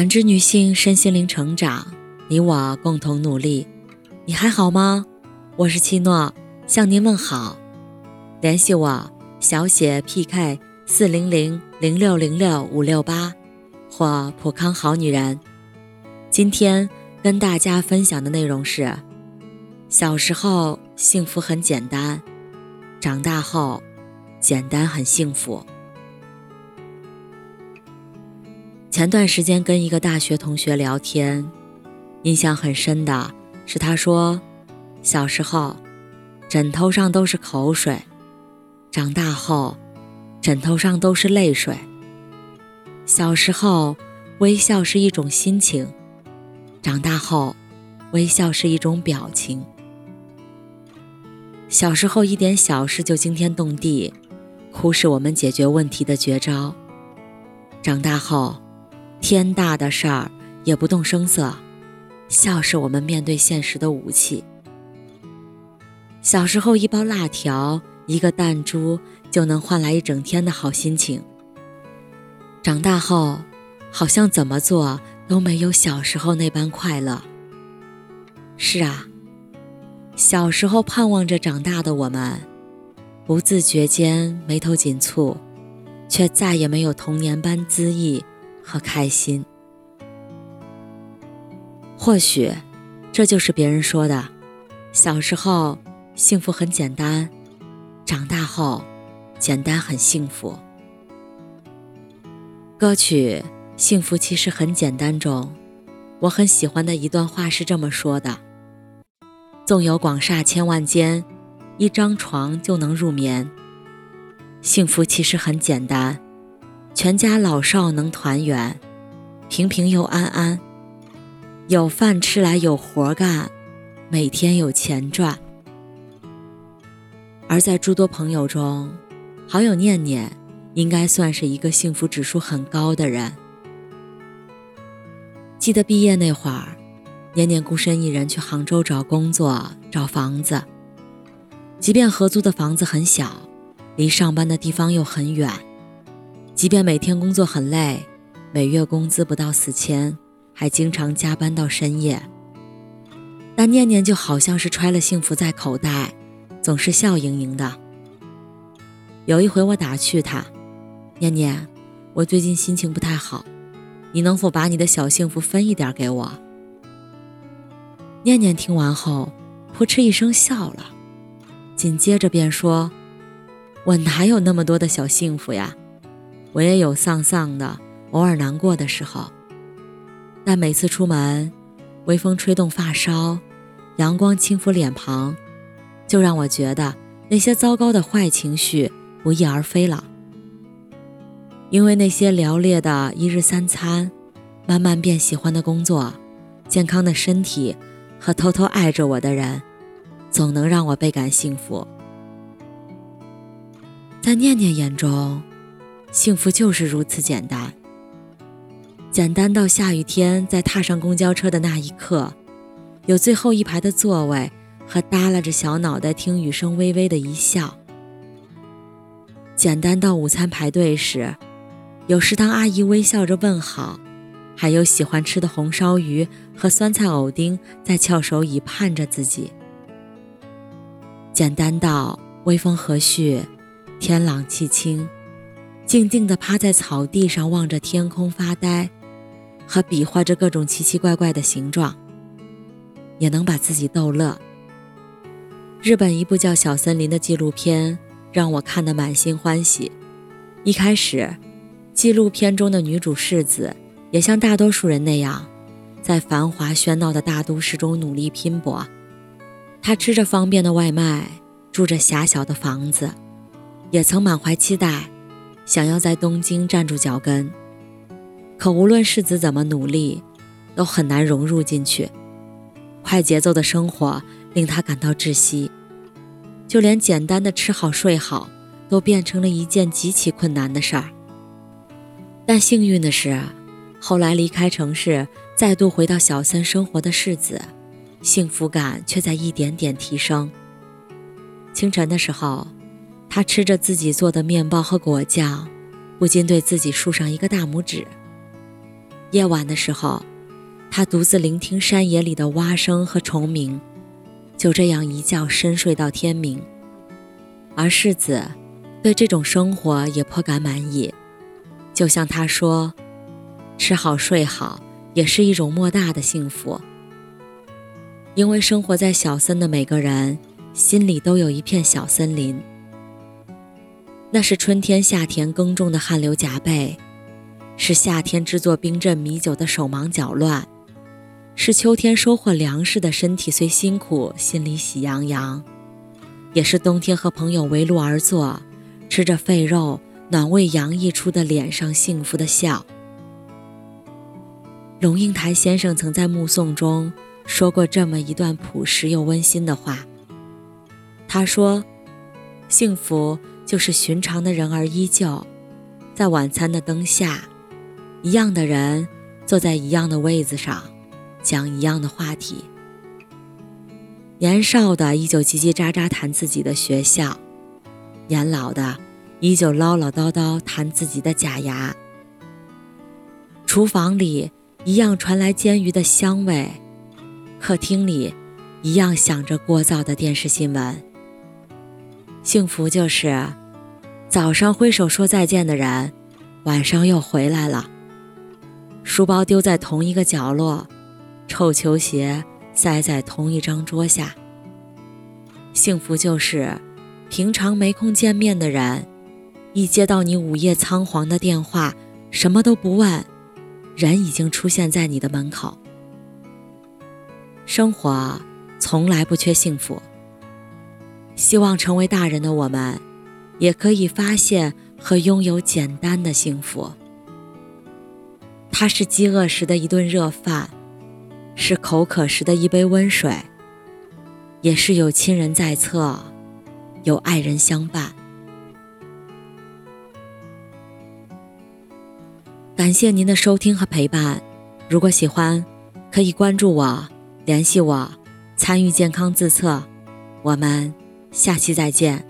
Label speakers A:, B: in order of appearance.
A: 感知女性身心灵成长，你我共同努力。你还好吗？我是七诺，向您问好。联系我小写 PK 四零零零六零六五六八或普康好女人。今天跟大家分享的内容是：小时候幸福很简单，长大后简单很幸福。前段时间跟一个大学同学聊天，印象很深的是，他说，小时候枕头上都是口水，长大后枕头上都是泪水。小时候微笑是一种心情，长大后微笑是一种表情。小时候一点小事就惊天动地，哭是我们解决问题的绝招。长大后。天大的事儿也不动声色，笑是我们面对现实的武器。小时候一包辣条、一个弹珠就能换来一整天的好心情。长大后，好像怎么做都没有小时候那般快乐。是啊，小时候盼望着长大的我们，不自觉间眉头紧蹙，却再也没有童年般恣意。和开心，或许这就是别人说的：小时候幸福很简单，长大后简单很幸福。歌曲《幸福其实很简单》中，我很喜欢的一段话是这么说的：“纵有广厦千万间，一张床就能入眠。幸福其实很简单。”全家老少能团圆，平平又安安，有饭吃来有活干，每天有钱赚。而在诸多朋友中，好友念念应该算是一个幸福指数很高的人。记得毕业那会儿，念念孤身一人去杭州找工作、找房子，即便合租的房子很小，离上班的地方又很远。即便每天工作很累，每月工资不到四千，还经常加班到深夜，但念念就好像是揣了幸福在口袋，总是笑盈盈的。有一回我打趣她：“念念，我最近心情不太好，你能否把你的小幸福分一点给我？”念念听完后，扑哧一声笑了，紧接着便说：“我哪有那么多的小幸福呀？”我也有丧丧的、偶尔难过的时候，但每次出门，微风吹动发梢，阳光轻抚脸庞，就让我觉得那些糟糕的坏情绪不翼而飞了。因为那些辽烈的一日三餐，慢慢变喜欢的工作，健康的身体和偷偷爱着我的人，总能让我倍感幸福。在念念眼中。幸福就是如此简单，简单到下雨天在踏上公交车的那一刻，有最后一排的座位和耷拉着小脑袋听雨声微微的一笑；简单到午餐排队时，有食堂阿姨微笑着问好，还有喜欢吃的红烧鱼和酸菜藕丁在翘首以盼着自己；简单到微风和煦，天朗气清。静静地趴在草地上望着天空发呆，和比划着各种奇奇怪怪的形状，也能把自己逗乐。日本一部叫《小森林》的纪录片让我看得满心欢喜。一开始，纪录片中的女主世子也像大多数人那样，在繁华喧闹的大都市中努力拼搏。她吃着方便的外卖，住着狭小的房子，也曾满怀期待。想要在东京站住脚跟，可无论世子怎么努力，都很难融入进去。快节奏的生活令他感到窒息，就连简单的吃好睡好，都变成了一件极其困难的事儿。但幸运的是，后来离开城市，再度回到小森生活的世子，幸福感却在一点点提升。清晨的时候。他吃着自己做的面包和果酱，不禁对自己竖上一个大拇指。夜晚的时候，他独自聆听山野里的蛙声和虫鸣，就这样一觉深睡到天明。而世子对这种生活也颇感满意，就像他说：“吃好睡好也是一种莫大的幸福。”因为生活在小森的每个人心里都有一片小森林，那是春天下田耕种的汗流浃背，是夏天制作冰镇米酒的手忙脚乱，是秋天收获粮食的身体虽辛苦心里喜洋洋，也是冬天和朋友围炉而坐，吃着废肉暖胃洋溢出的脸上幸福的笑。龙应台先生曾在目送中。说过这么一段朴实又温馨的话。他说：“幸福就是寻常的人儿依旧，在晚餐的灯下，一样的人坐在一样的位子上，讲一样的话题。年少的依旧叽叽喳喳谈自己的学校，年老的依旧唠唠叨叨谈自己的假牙。厨房里一样传来煎鱼的香味。”客厅里，一样响着聒噪的电视新闻。幸福就是，早上挥手说再见的人，晚上又回来了。书包丢在同一个角落，臭球鞋塞在同一张桌下。幸福就是，平常没空见面的人，一接到你午夜仓皇的电话，什么都不问，人已经出现在你的门口。生活从来不缺幸福。希望成为大人的我们，也可以发现和拥有简单的幸福。它是饥饿时的一顿热饭，是口渴时的一杯温水，也是有亲人在侧，有爱人相伴。感谢您的收听和陪伴。如果喜欢，可以关注我。联系我，参与健康自测，我们下期再见。